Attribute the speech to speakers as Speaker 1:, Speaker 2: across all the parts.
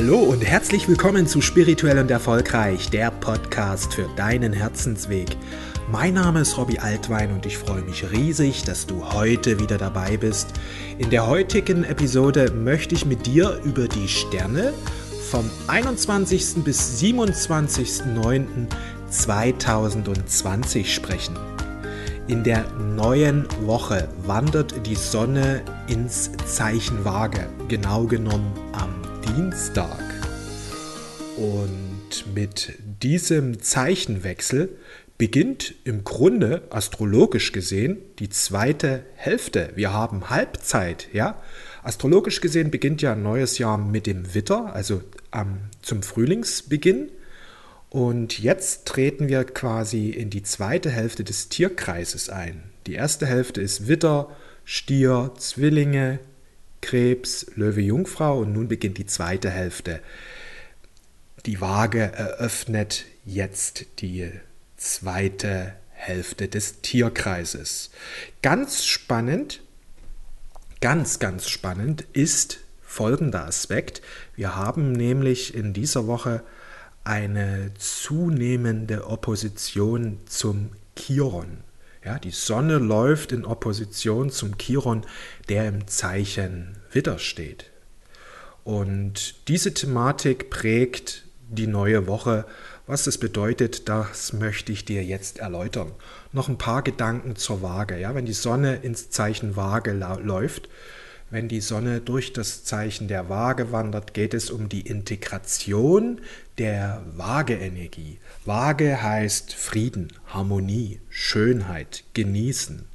Speaker 1: Hallo und herzlich willkommen zu Spirituell und Erfolgreich, der Podcast für deinen Herzensweg. Mein Name ist Robbie Altwein und ich freue mich riesig, dass du heute wieder dabei bist. In der heutigen Episode möchte ich mit dir über die Sterne vom 21. bis 27.09.2020 sprechen. In der neuen Woche wandert die Sonne ins Zeichen Waage, genau genommen am Dienstag. Und mit diesem Zeichenwechsel beginnt im Grunde astrologisch gesehen die zweite Hälfte. Wir haben Halbzeit, ja. Astrologisch gesehen beginnt ja ein neues Jahr mit dem Witter, also ähm, zum Frühlingsbeginn. Und jetzt treten wir quasi in die zweite Hälfte des Tierkreises ein. Die erste Hälfte ist Witter, Stier, Zwillinge, Krebs, Löwe, Jungfrau und nun beginnt die zweite Hälfte. Die Waage eröffnet jetzt die zweite Hälfte des Tierkreises. Ganz spannend, ganz, ganz spannend ist folgender Aspekt. Wir haben nämlich in dieser Woche eine zunehmende Opposition zum Chiron. Ja, die Sonne läuft in Opposition zum Chiron, der im Zeichen Widder steht. Und diese Thematik prägt die neue Woche. Was das bedeutet, das möchte ich dir jetzt erläutern. Noch ein paar Gedanken zur Waage. Ja, wenn die Sonne ins Zeichen Waage läuft, wenn die Sonne durch das Zeichen der Waage wandert, geht es um die Integration der Waage-Energie. Waage heißt Frieden, Harmonie, Schönheit, Genießen.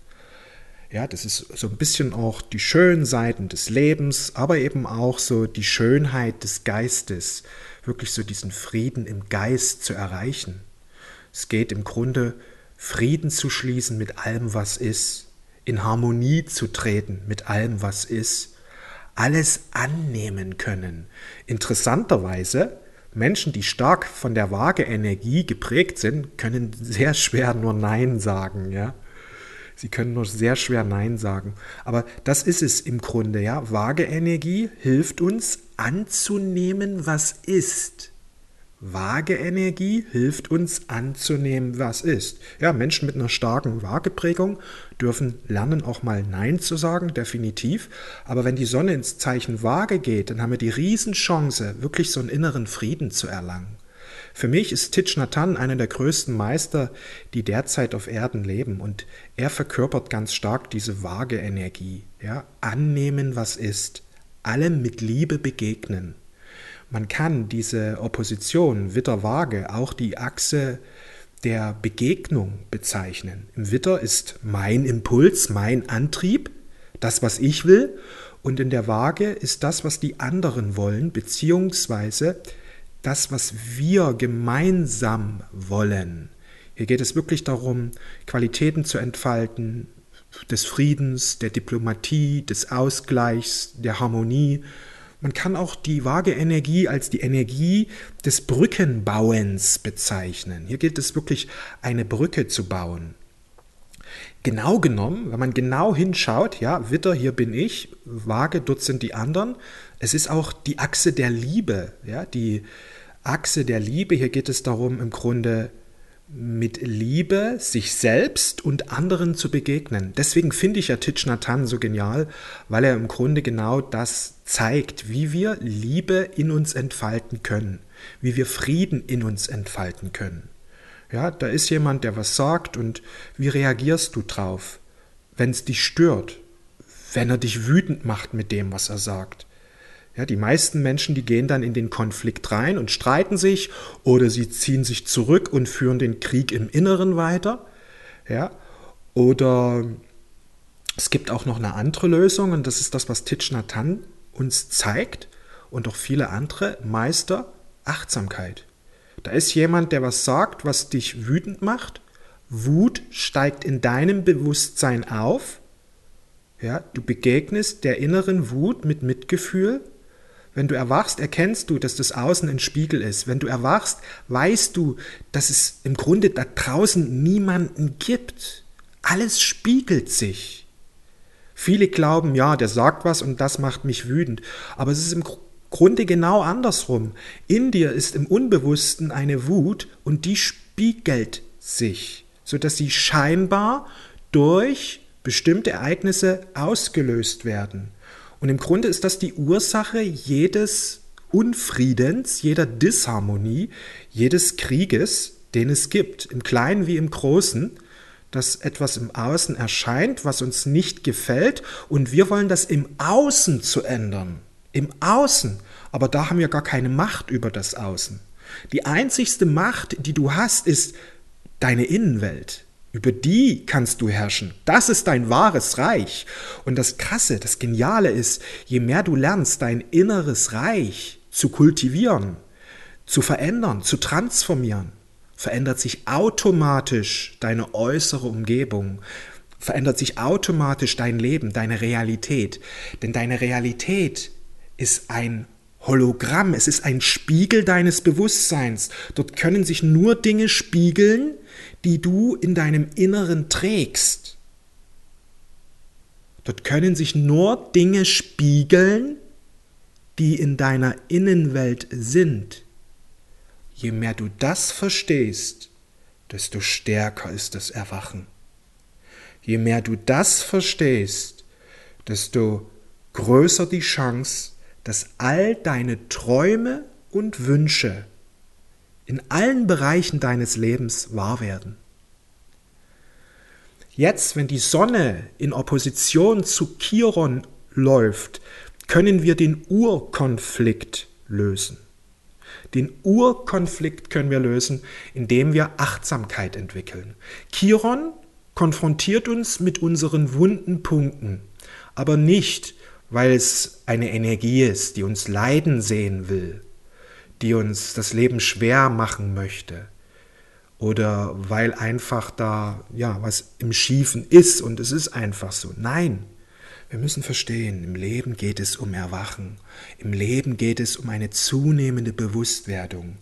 Speaker 1: Ja, das ist so ein bisschen auch die schönen Seiten des Lebens, aber eben auch so die Schönheit des Geistes, wirklich so diesen Frieden im Geist zu erreichen. Es geht im Grunde Frieden zu schließen mit allem, was ist in Harmonie zu treten mit allem, was ist, alles annehmen können. Interessanterweise, Menschen, die stark von der Waage-Energie geprägt sind, können sehr schwer nur Nein sagen, ja. Sie können nur sehr schwer Nein sagen. Aber das ist es im Grunde, ja. Waage-Energie hilft uns anzunehmen, was ist. Waage-Energie hilft uns anzunehmen, was ist. Ja, Menschen mit einer starken Waageprägung dürfen lernen, auch mal Nein zu sagen, definitiv. Aber wenn die Sonne ins Zeichen Waage geht, dann haben wir die Riesenchance, wirklich so einen inneren Frieden zu erlangen. Für mich ist Titch Nathan einer der größten Meister, die derzeit auf Erden leben. Und er verkörpert ganz stark diese Waage-Energie. Ja, annehmen, was ist. Allem mit Liebe begegnen. Man kann diese Opposition Witter-Waage auch die Achse der Begegnung bezeichnen. Im Witter ist mein Impuls, mein Antrieb, das, was ich will, und in der Waage ist das, was die anderen wollen, beziehungsweise das, was wir gemeinsam wollen. Hier geht es wirklich darum, Qualitäten zu entfalten, des Friedens, der Diplomatie, des Ausgleichs, der Harmonie man kann auch die vage Energie als die Energie des Brückenbauens bezeichnen. Hier gilt es wirklich, eine Brücke zu bauen. Genau genommen, wenn man genau hinschaut, ja, Witter, hier bin ich, Waage, dort sind die anderen. Es ist auch die Achse der Liebe, ja, die Achse der Liebe. Hier geht es darum, im Grunde mit Liebe sich selbst und anderen zu begegnen. Deswegen finde ich ja Titch Nathan so genial, weil er im Grunde genau das zeigt, wie wir Liebe in uns entfalten können, wie wir Frieden in uns entfalten können. Ja, da ist jemand, der was sagt und wie reagierst du drauf, wenn es dich stört, wenn er dich wütend macht mit dem, was er sagt? Ja, die meisten Menschen, die gehen dann in den Konflikt rein und streiten sich oder sie ziehen sich zurück und führen den Krieg im Inneren weiter. Ja, oder es gibt auch noch eine andere Lösung und das ist das, was Titch Nathan uns zeigt und auch viele andere Meister Achtsamkeit. Da ist jemand, der was sagt, was dich wütend macht. Wut steigt in deinem Bewusstsein auf. Ja, du begegnest der inneren Wut mit Mitgefühl wenn du erwachst, erkennst du, dass das Außen ein Spiegel ist. Wenn du erwachst, weißt du, dass es im Grunde da draußen niemanden gibt. Alles spiegelt sich. Viele glauben, ja, der sagt was und das macht mich wütend. Aber es ist im Grunde genau andersrum. In dir ist im Unbewussten eine Wut und die spiegelt sich, sodass sie scheinbar durch bestimmte Ereignisse ausgelöst werden. Und im Grunde ist das die Ursache jedes Unfriedens, jeder Disharmonie, jedes Krieges, den es gibt, im Kleinen wie im Großen, dass etwas im Außen erscheint, was uns nicht gefällt, und wir wollen das im Außen zu ändern. Im Außen. Aber da haben wir gar keine Macht über das Außen. Die einzigste Macht, die du hast, ist deine Innenwelt. Über die kannst du herrschen. Das ist dein wahres Reich. Und das Krasse, das Geniale ist, je mehr du lernst, dein inneres Reich zu kultivieren, zu verändern, zu transformieren, verändert sich automatisch deine äußere Umgebung, verändert sich automatisch dein Leben, deine Realität. Denn deine Realität ist ein Hologramm, es ist ein Spiegel deines Bewusstseins. Dort können sich nur Dinge spiegeln, die du in deinem Inneren trägst. Dort können sich nur Dinge spiegeln, die in deiner Innenwelt sind. Je mehr du das verstehst, desto stärker ist das Erwachen. Je mehr du das verstehst, desto größer die Chance, dass all deine Träume und Wünsche in allen Bereichen deines Lebens wahr werden. Jetzt, wenn die Sonne in Opposition zu Chiron läuft, können wir den Urkonflikt lösen. Den Urkonflikt können wir lösen, indem wir Achtsamkeit entwickeln. Chiron konfrontiert uns mit unseren wunden Punkten, aber nicht, weil es eine Energie ist, die uns leiden sehen will, die uns das Leben schwer machen möchte oder weil einfach da ja was im Schiefen ist und es ist einfach so. Nein, wir müssen verstehen, im Leben geht es um Erwachen, im Leben geht es um eine zunehmende Bewusstwerdung,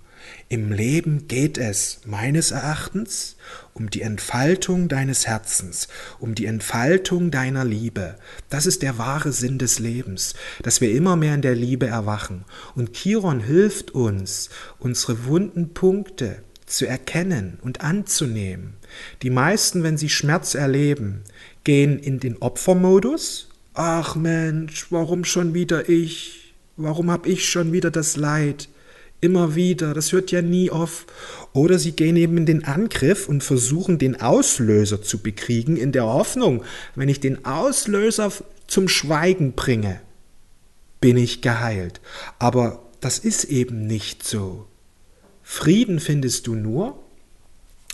Speaker 1: im Leben geht es meines Erachtens um die Entfaltung deines Herzens, um die Entfaltung deiner Liebe. Das ist der wahre Sinn des Lebens, dass wir immer mehr in der Liebe erwachen. Und Chiron hilft uns, unsere wunden Punkte zu erkennen und anzunehmen. Die meisten, wenn sie Schmerz erleben, gehen in den Opfermodus. Ach Mensch, warum schon wieder ich? Warum habe ich schon wieder das Leid? Immer wieder, das hört ja nie auf. Oder sie gehen eben in den Angriff und versuchen den Auslöser zu bekriegen, in der Hoffnung, wenn ich den Auslöser zum Schweigen bringe, bin ich geheilt. Aber das ist eben nicht so. Frieden findest du nur.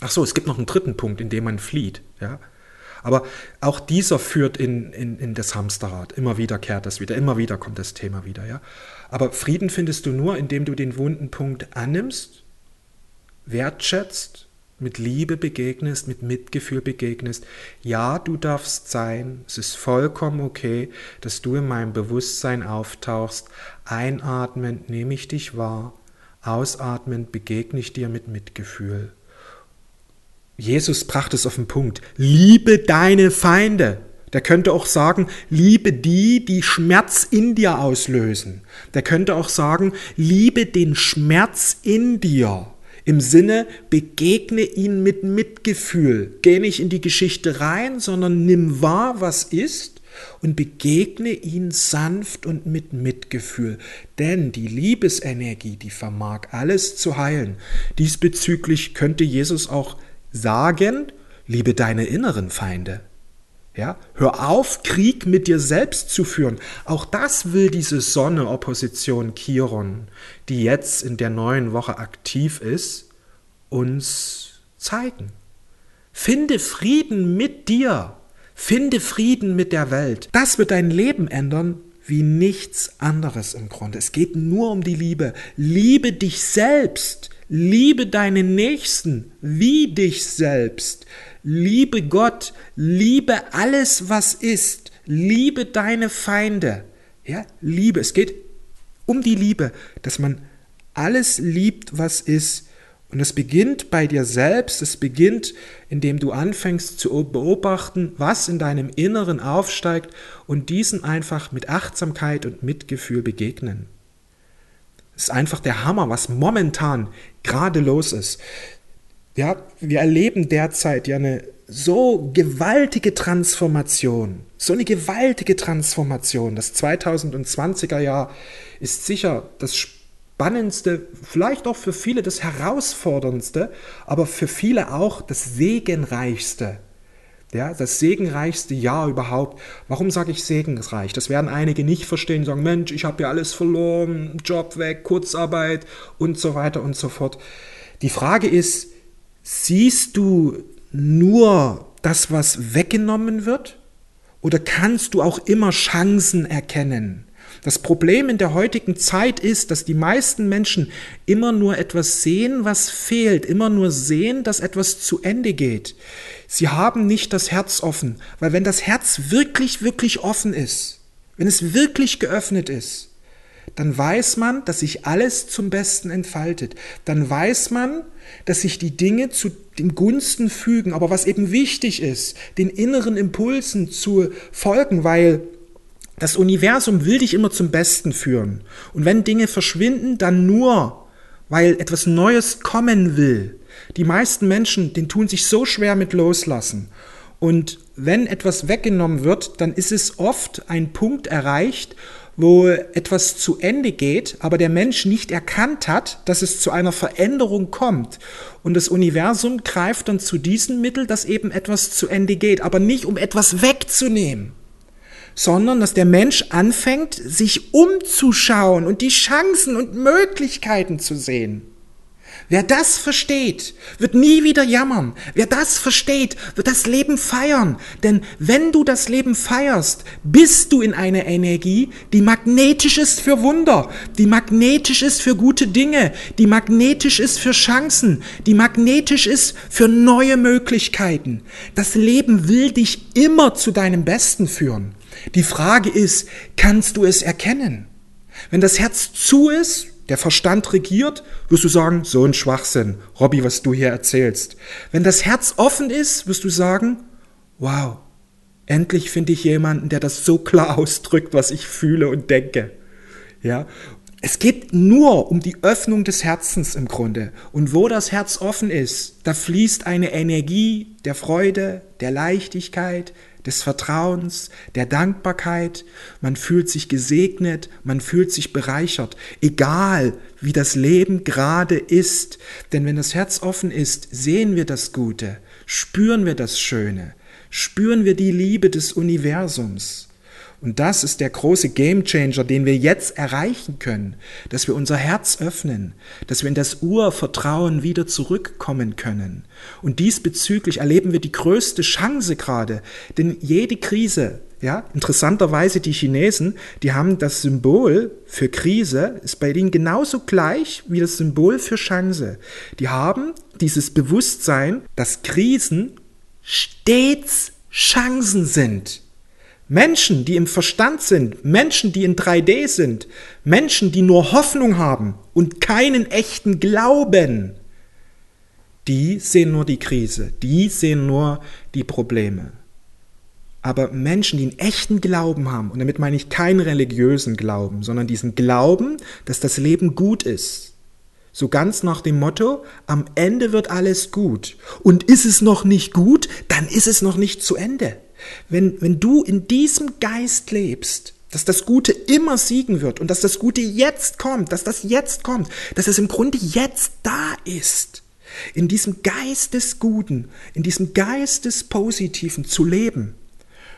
Speaker 1: Ach so, es gibt noch einen dritten Punkt, in dem man flieht. Ja? Aber auch dieser führt in, in, in das Hamsterrad. Immer wieder kehrt das wieder, immer wieder kommt das Thema wieder. Ja? Aber Frieden findest du nur, indem du den wunden Punkt annimmst, wertschätzt, mit Liebe begegnest, mit Mitgefühl begegnest. Ja, du darfst sein, es ist vollkommen okay, dass du in meinem Bewusstsein auftauchst. Einatmend nehme ich dich wahr, ausatmend begegne ich dir mit Mitgefühl. Jesus brachte es auf den Punkt. Liebe deine Feinde. Der könnte auch sagen, liebe die, die Schmerz in dir auslösen. Der könnte auch sagen, liebe den Schmerz in dir. Im Sinne, begegne ihn mit Mitgefühl. Geh nicht in die Geschichte rein, sondern nimm wahr, was ist und begegne ihn sanft und mit Mitgefühl. Denn die Liebesenergie, die vermag alles zu heilen. Diesbezüglich könnte Jesus auch sagen, liebe deine inneren Feinde. Ja, hör auf, Krieg mit dir selbst zu führen. Auch das will diese Sonne Opposition Chiron, die jetzt in der neuen Woche aktiv ist, uns zeigen. Finde Frieden mit dir. Finde Frieden mit der Welt. Das wird dein Leben ändern wie nichts anderes im Grunde. Es geht nur um die Liebe. Liebe dich selbst. Liebe deinen Nächsten wie dich selbst. Liebe Gott, liebe alles, was ist. Liebe deine Feinde. Ja, Liebe. Es geht um die Liebe, dass man alles liebt, was ist. Und es beginnt bei dir selbst, es beginnt, indem du anfängst zu beobachten, was in deinem Inneren aufsteigt und diesen einfach mit Achtsamkeit und Mitgefühl begegnen. Das ist einfach der Hammer, was momentan gerade los ist. Ja, wir erleben derzeit ja eine so gewaltige Transformation, so eine gewaltige Transformation. Das 2020er Jahr ist sicher das spannendste, vielleicht auch für viele das herausforderndste, aber für viele auch das segenreichste. Ja, das segenreichste Jahr überhaupt. Warum sage ich segensreich? Das werden einige nicht verstehen, sagen, Mensch, ich habe ja alles verloren, Job weg, Kurzarbeit und so weiter und so fort. Die Frage ist, siehst du nur das, was weggenommen wird? Oder kannst du auch immer Chancen erkennen? Das Problem in der heutigen Zeit ist, dass die meisten Menschen immer nur etwas sehen, was fehlt, immer nur sehen, dass etwas zu Ende geht. Sie haben nicht das Herz offen, weil wenn das Herz wirklich, wirklich offen ist, wenn es wirklich geöffnet ist, dann weiß man, dass sich alles zum Besten entfaltet. Dann weiß man, dass sich die Dinge zu den Gunsten fügen. Aber was eben wichtig ist, den inneren Impulsen zu folgen, weil das Universum will dich immer zum Besten führen. Und wenn Dinge verschwinden, dann nur, weil etwas Neues kommen will. Die meisten Menschen, den tun sich so schwer mit loslassen. Und wenn etwas weggenommen wird, dann ist es oft ein Punkt erreicht, wo etwas zu Ende geht, aber der Mensch nicht erkannt hat, dass es zu einer Veränderung kommt. Und das Universum greift dann zu diesem Mittel, dass eben etwas zu Ende geht, aber nicht um etwas wegzunehmen sondern dass der Mensch anfängt, sich umzuschauen und die Chancen und Möglichkeiten zu sehen. Wer das versteht, wird nie wieder jammern. Wer das versteht, wird das Leben feiern. Denn wenn du das Leben feierst, bist du in einer Energie, die magnetisch ist für Wunder, die magnetisch ist für gute Dinge, die magnetisch ist für Chancen, die magnetisch ist für neue Möglichkeiten. Das Leben will dich immer zu deinem Besten führen. Die Frage ist, kannst du es erkennen? Wenn das Herz zu ist, der Verstand regiert, wirst du sagen, so ein Schwachsinn, Robby, was du hier erzählst. Wenn das Herz offen ist, wirst du sagen, wow, endlich finde ich jemanden, der das so klar ausdrückt, was ich fühle und denke. Ja, es geht nur um die Öffnung des Herzens im Grunde. Und wo das Herz offen ist, da fließt eine Energie der Freude, der Leichtigkeit, des Vertrauens, der Dankbarkeit. Man fühlt sich gesegnet, man fühlt sich bereichert, egal wie das Leben gerade ist. Denn wenn das Herz offen ist, sehen wir das Gute, spüren wir das Schöne, spüren wir die Liebe des Universums. Und das ist der große Gamechanger, den wir jetzt erreichen können, dass wir unser Herz öffnen, dass wir in das Urvertrauen wieder zurückkommen können. Und diesbezüglich erleben wir die größte Chance gerade, denn jede Krise, ja, interessanterweise die Chinesen, die haben das Symbol für Krise, ist bei ihnen genauso gleich wie das Symbol für Chance. Die haben dieses Bewusstsein, dass Krisen stets Chancen sind. Menschen, die im Verstand sind, Menschen, die in 3D sind, Menschen, die nur Hoffnung haben und keinen echten Glauben, die sehen nur die Krise, die sehen nur die Probleme. Aber Menschen, die einen echten Glauben haben, und damit meine ich keinen religiösen Glauben, sondern diesen Glauben, dass das Leben gut ist, so ganz nach dem Motto, am Ende wird alles gut. Und ist es noch nicht gut, dann ist es noch nicht zu Ende. Wenn, wenn du in diesem Geist lebst, dass das Gute immer siegen wird und dass das Gute jetzt kommt, dass das jetzt kommt, dass es im Grunde jetzt da ist, in diesem Geist des Guten, in diesem Geist des Positiven zu leben,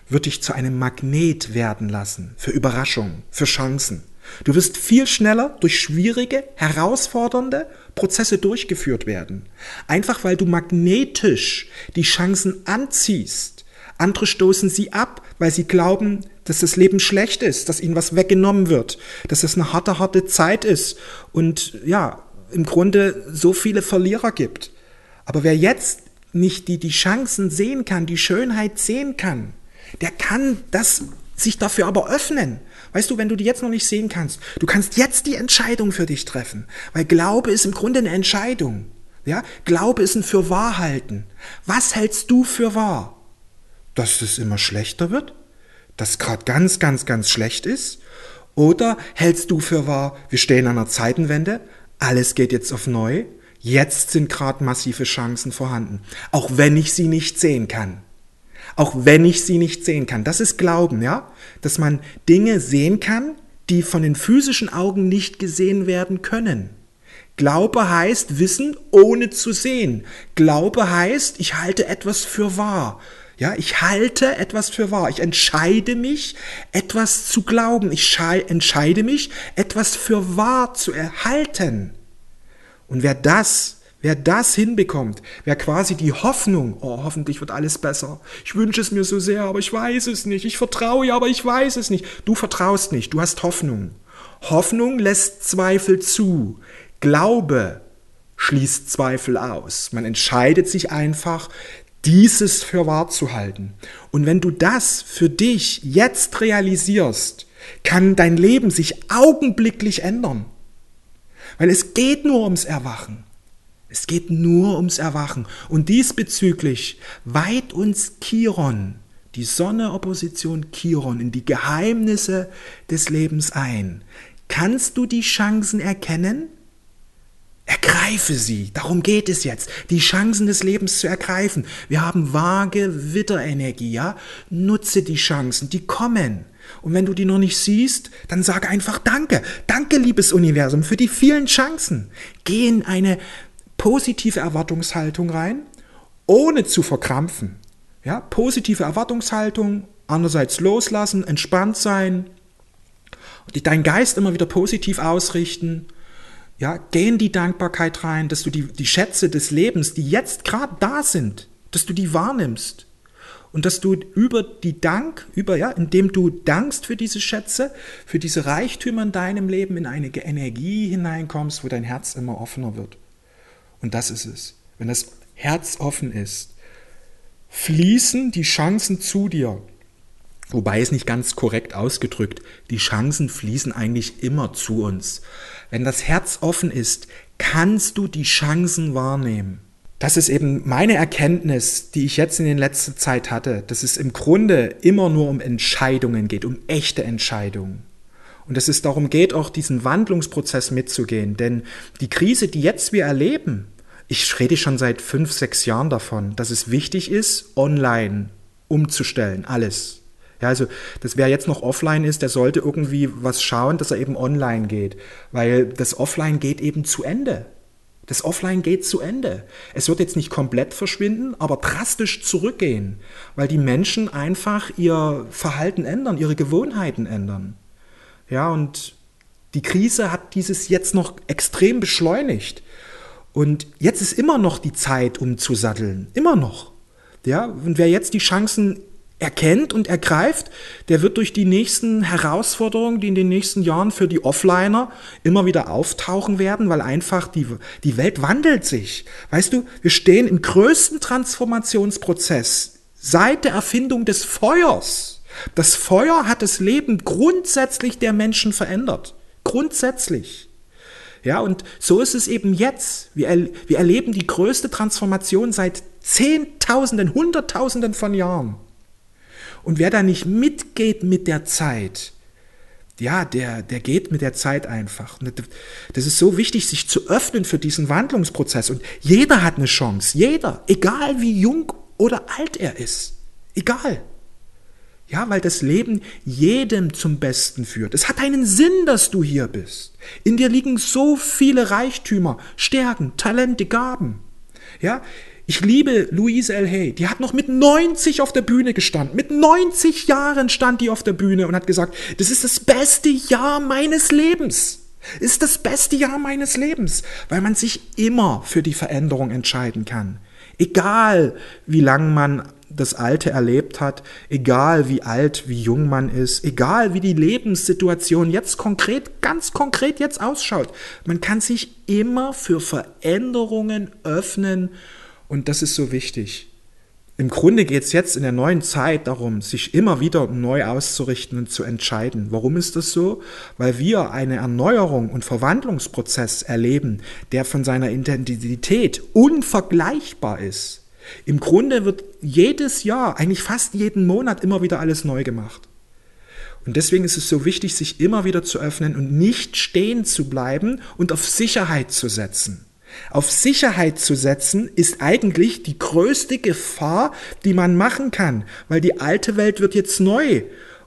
Speaker 1: wird dich zu einem Magnet werden lassen für Überraschungen, für Chancen. Du wirst viel schneller durch schwierige, herausfordernde Prozesse durchgeführt werden. Einfach weil du magnetisch die Chancen anziehst andere stoßen sie ab, weil sie glauben, dass das Leben schlecht ist, dass ihnen was weggenommen wird, dass es eine harte, harte Zeit ist und ja, im Grunde so viele Verlierer gibt. Aber wer jetzt nicht die, die Chancen sehen kann, die Schönheit sehen kann, der kann das sich dafür aber öffnen. Weißt du, wenn du die jetzt noch nicht sehen kannst, du kannst jetzt die Entscheidung für dich treffen, weil Glaube ist im Grunde eine Entscheidung. Ja, Glaube ist ein Fürwahrhalten. Was hältst du für wahr? Dass es immer schlechter wird, dass gerade ganz, ganz, ganz schlecht ist? Oder hältst du für wahr, wir stehen an einer Zeitenwende, alles geht jetzt auf neu, jetzt sind gerade massive Chancen vorhanden, auch wenn ich sie nicht sehen kann. Auch wenn ich sie nicht sehen kann. Das ist Glauben, ja? Dass man Dinge sehen kann, die von den physischen Augen nicht gesehen werden können. Glaube heißt Wissen ohne zu sehen. Glaube heißt, ich halte etwas für wahr. Ja, ich halte etwas für wahr. Ich entscheide mich, etwas zu glauben. Ich entscheide mich, etwas für wahr zu erhalten. Und wer das, wer das hinbekommt, wer quasi die Hoffnung, oh, hoffentlich wird alles besser. Ich wünsche es mir so sehr, aber ich weiß es nicht. Ich vertraue, aber ich weiß es nicht. Du vertraust nicht, du hast Hoffnung. Hoffnung lässt Zweifel zu. Glaube schließt Zweifel aus. Man entscheidet sich einfach, dieses für wahr zu halten. Und wenn du das für dich jetzt realisierst, kann dein Leben sich augenblicklich ändern. Weil es geht nur ums Erwachen. Es geht nur ums Erwachen. Und diesbezüglich weiht uns Chiron, die Sonne Opposition Chiron, in die Geheimnisse des Lebens ein. Kannst du die Chancen erkennen? Ergreife sie. Darum geht es jetzt. Die Chancen des Lebens zu ergreifen. Wir haben vage Witterenergie, ja? Nutze die Chancen, die kommen. Und wenn du die noch nicht siehst, dann sag einfach Danke. Danke, liebes Universum, für die vielen Chancen. Geh in eine positive Erwartungshaltung rein, ohne zu verkrampfen. Ja? Positive Erwartungshaltung, andererseits loslassen, entspannt sein, deinen Geist immer wieder positiv ausrichten ja, geh in die Dankbarkeit rein, dass du die, die Schätze des Lebens, die jetzt gerade da sind, dass du die wahrnimmst. Und dass du über die Dank, über, ja, indem du dankst für diese Schätze, für diese Reichtümer in deinem Leben, in eine Energie hineinkommst, wo dein Herz immer offener wird. Und das ist es. Wenn das Herz offen ist, fließen die Chancen zu dir. Wobei es nicht ganz korrekt ausgedrückt, die Chancen fließen eigentlich immer zu uns. Wenn das Herz offen ist, kannst du die Chancen wahrnehmen. Das ist eben meine Erkenntnis, die ich jetzt in der letzten Zeit hatte, dass es im Grunde immer nur um Entscheidungen geht, um echte Entscheidungen. Und dass es darum geht, auch diesen Wandlungsprozess mitzugehen. Denn die Krise, die jetzt wir erleben, ich rede schon seit fünf, sechs Jahren davon, dass es wichtig ist, online umzustellen, alles. Ja, also das, wer jetzt noch offline ist, der sollte irgendwie was schauen, dass er eben online geht, weil das Offline geht eben zu Ende. Das Offline geht zu Ende. Es wird jetzt nicht komplett verschwinden, aber drastisch zurückgehen, weil die Menschen einfach ihr Verhalten ändern, ihre Gewohnheiten ändern. Ja, und die Krise hat dieses jetzt noch extrem beschleunigt. Und jetzt ist immer noch die Zeit, um zu satteln. Immer noch. Ja, und wer jetzt die Chancen erkennt und ergreift, der wird durch die nächsten Herausforderungen, die in den nächsten Jahren für die Offliner immer wieder auftauchen werden, weil einfach die, die Welt wandelt sich. Weißt du, wir stehen im größten Transformationsprozess seit der Erfindung des Feuers. Das Feuer hat das Leben grundsätzlich der Menschen verändert. Grundsätzlich. Ja, und so ist es eben jetzt. Wir, er, wir erleben die größte Transformation seit Zehntausenden, Hunderttausenden von Jahren. Und wer da nicht mitgeht mit der Zeit, ja, der, der geht mit der Zeit einfach. Das ist so wichtig, sich zu öffnen für diesen Wandlungsprozess. Und jeder hat eine Chance. Jeder. Egal wie jung oder alt er ist. Egal. Ja, weil das Leben jedem zum Besten führt. Es hat einen Sinn, dass du hier bist. In dir liegen so viele Reichtümer, Stärken, Talente, Gaben. Ja, ich liebe Louise L. Hay. Die hat noch mit 90 auf der Bühne gestanden. Mit 90 Jahren stand die auf der Bühne und hat gesagt, das ist das beste Jahr meines Lebens. Ist das beste Jahr meines Lebens, weil man sich immer für die Veränderung entscheiden kann. Egal, wie lang man das Alte erlebt hat, egal wie alt, wie jung man ist, egal wie die Lebenssituation jetzt konkret, ganz konkret jetzt ausschaut. Man kann sich immer für Veränderungen öffnen und das ist so wichtig. Im Grunde geht es jetzt in der neuen Zeit darum, sich immer wieder neu auszurichten und zu entscheiden. Warum ist das so? Weil wir eine Erneuerung und Verwandlungsprozess erleben, der von seiner Intensität unvergleichbar ist. Im Grunde wird jedes Jahr, eigentlich fast jeden Monat immer wieder alles neu gemacht. Und deswegen ist es so wichtig, sich immer wieder zu öffnen und nicht stehen zu bleiben und auf Sicherheit zu setzen. Auf Sicherheit zu setzen ist eigentlich die größte Gefahr, die man machen kann, weil die alte Welt wird jetzt neu.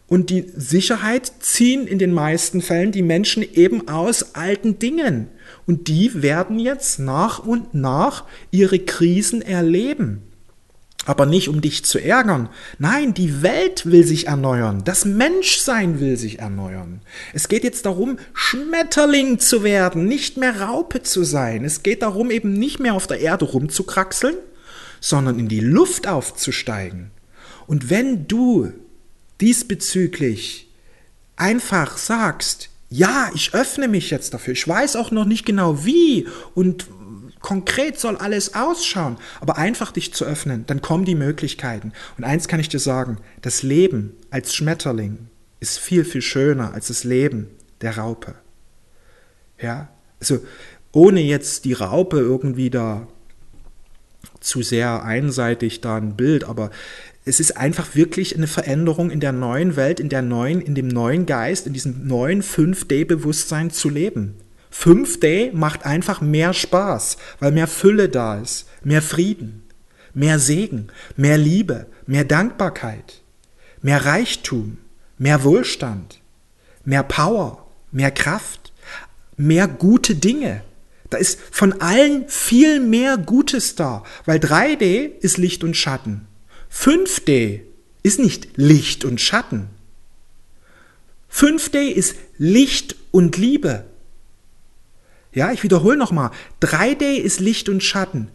Speaker 1: Und die Sicherheit ziehen in den meisten Fällen die Menschen eben aus alten Dingen. Und die werden jetzt nach und nach ihre Krisen erleben. Aber nicht um dich zu ärgern. Nein, die Welt will sich erneuern. Das Menschsein will sich erneuern. Es geht jetzt darum, Schmetterling zu werden, nicht mehr Raupe zu sein. Es geht darum, eben nicht mehr auf der Erde rumzukraxeln, sondern in die Luft aufzusteigen. Und wenn du diesbezüglich einfach sagst, ja, ich öffne mich jetzt dafür. Ich weiß auch noch nicht genau wie und konkret soll alles ausschauen, aber einfach dich zu öffnen, dann kommen die Möglichkeiten. Und eins kann ich dir sagen, das Leben als Schmetterling ist viel, viel schöner als das Leben der Raupe. Ja, also ohne jetzt die Raupe irgendwie da zu sehr einseitig da ein Bild, aber es ist einfach wirklich eine Veränderung in der neuen Welt, in der neuen, in dem neuen Geist, in diesem neuen 5D-Bewusstsein zu leben. 5D macht einfach mehr Spaß, weil mehr Fülle da ist, mehr Frieden, mehr Segen, mehr Liebe, mehr Dankbarkeit, mehr Reichtum, mehr Wohlstand, mehr Power, mehr Kraft, mehr gute Dinge. Da ist von allen viel mehr Gutes da, weil 3D ist Licht und Schatten. 5D ist nicht Licht und Schatten. 5D ist Licht und Liebe. Ja, ich wiederhole nochmal. 3D ist Licht und Schatten.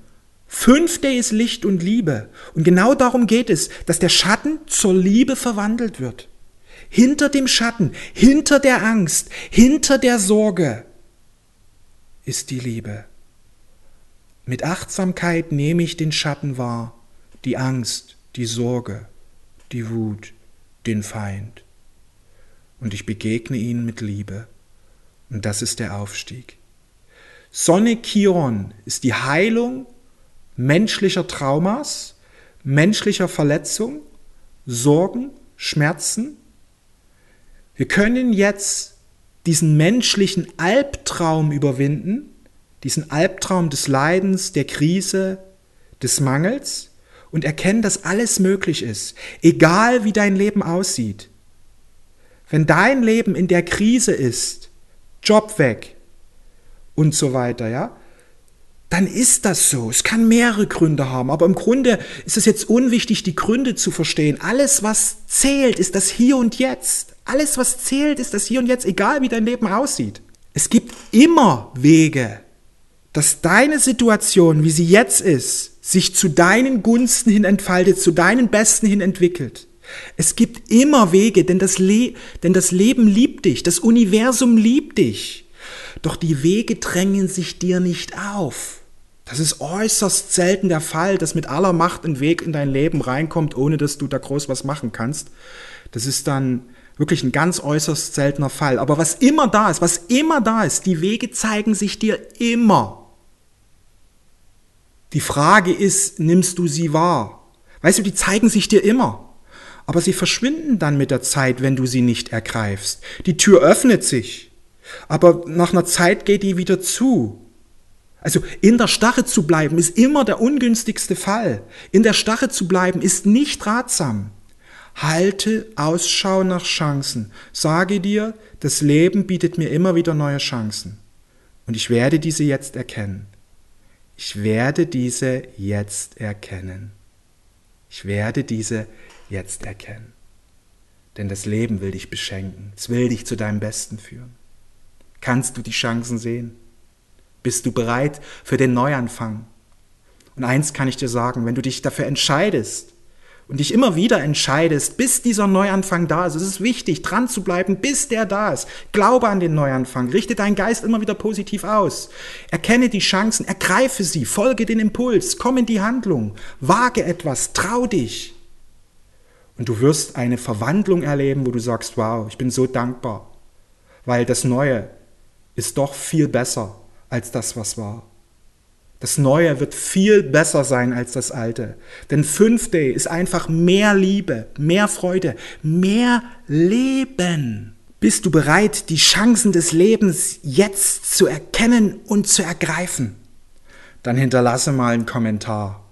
Speaker 1: 5D ist Licht und Liebe. Und genau darum geht es, dass der Schatten zur Liebe verwandelt wird. Hinter dem Schatten, hinter der Angst, hinter der Sorge ist die Liebe. Mit Achtsamkeit nehme ich den Schatten wahr, die Angst, die Sorge, die Wut, den Feind. Und ich begegne ihnen mit Liebe. Und das ist der Aufstieg. Sonne Chiron ist die Heilung menschlicher Traumas, menschlicher Verletzung, Sorgen, Schmerzen. Wir können jetzt diesen menschlichen Albtraum überwinden, diesen Albtraum des Leidens, der Krise, des Mangels und erkennen, dass alles möglich ist, egal wie dein Leben aussieht. Wenn dein Leben in der Krise ist, Job weg und so weiter, ja, dann ist das so. Es kann mehrere Gründe haben, aber im Grunde ist es jetzt unwichtig, die Gründe zu verstehen. Alles, was zählt, ist das Hier und Jetzt. Alles, was zählt, ist das Hier und Jetzt, egal wie dein Leben aussieht. Es gibt immer Wege, dass deine Situation, wie sie jetzt ist, sich zu deinen Gunsten hin entfaltet, zu deinen Besten hin entwickelt. Es gibt immer Wege, denn das, Le denn das Leben liebt dich, das Universum liebt dich. Doch die Wege drängen sich dir nicht auf. Das ist äußerst selten der Fall, dass mit aller Macht ein Weg in dein Leben reinkommt, ohne dass du da groß was machen kannst. Das ist dann wirklich ein ganz äußerst seltener Fall. Aber was immer da ist, was immer da ist, die Wege zeigen sich dir immer. Die Frage ist, nimmst du sie wahr? Weißt du, die zeigen sich dir immer. Aber sie verschwinden dann mit der Zeit, wenn du sie nicht ergreifst. Die Tür öffnet sich. Aber nach einer Zeit geht die wieder zu. Also in der Starre zu bleiben ist immer der ungünstigste Fall. In der Starre zu bleiben ist nicht ratsam. Halte Ausschau nach Chancen. Sage dir, das Leben bietet mir immer wieder neue Chancen. Und ich werde diese jetzt erkennen. Ich werde diese jetzt erkennen. Ich werde diese jetzt erkennen. Denn das Leben will dich beschenken. Es will dich zu deinem Besten führen. Kannst du die Chancen sehen? Bist du bereit für den Neuanfang? Und eins kann ich dir sagen, wenn du dich dafür entscheidest, und dich immer wieder entscheidest, bis dieser Neuanfang da ist. Es ist wichtig, dran zu bleiben, bis der da ist. Glaube an den Neuanfang, richte deinen Geist immer wieder positiv aus. Erkenne die Chancen, ergreife sie, folge den Impuls, komm in die Handlung, wage etwas, trau dich. Und du wirst eine Verwandlung erleben, wo du sagst, wow, ich bin so dankbar, weil das Neue ist doch viel besser als das, was war. Das Neue wird viel besser sein als das Alte. Denn 5D ist einfach mehr Liebe, mehr Freude, mehr Leben. Bist du bereit, die Chancen des Lebens jetzt zu erkennen und zu ergreifen? Dann hinterlasse mal einen Kommentar.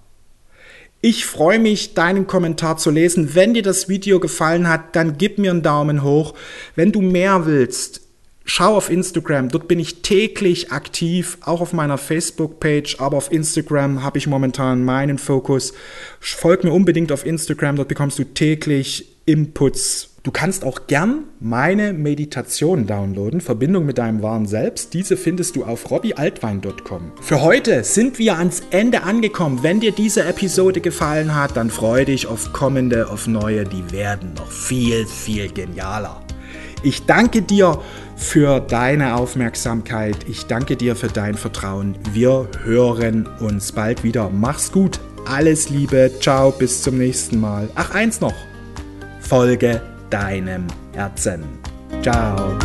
Speaker 1: Ich freue mich, deinen Kommentar zu lesen. Wenn dir das Video gefallen hat, dann gib mir einen Daumen hoch. Wenn du mehr willst, Schau auf Instagram, dort bin ich täglich aktiv, auch auf meiner Facebook-Page, aber auf Instagram habe ich momentan meinen Fokus. Folg mir unbedingt auf Instagram, dort bekommst du täglich Inputs. Du kannst auch gern meine Meditation downloaden, Verbindung mit deinem wahren Selbst. Diese findest du auf robbyaltwein.com. Für heute sind wir ans Ende angekommen. Wenn dir diese Episode gefallen hat, dann freue dich auf kommende, auf neue, die werden noch viel, viel genialer. Ich danke dir für deine Aufmerksamkeit. Ich danke dir für dein Vertrauen. Wir hören uns bald wieder. Mach's gut. Alles Liebe. Ciao. Bis zum nächsten Mal. Ach, eins noch. Folge deinem Herzen. Ciao.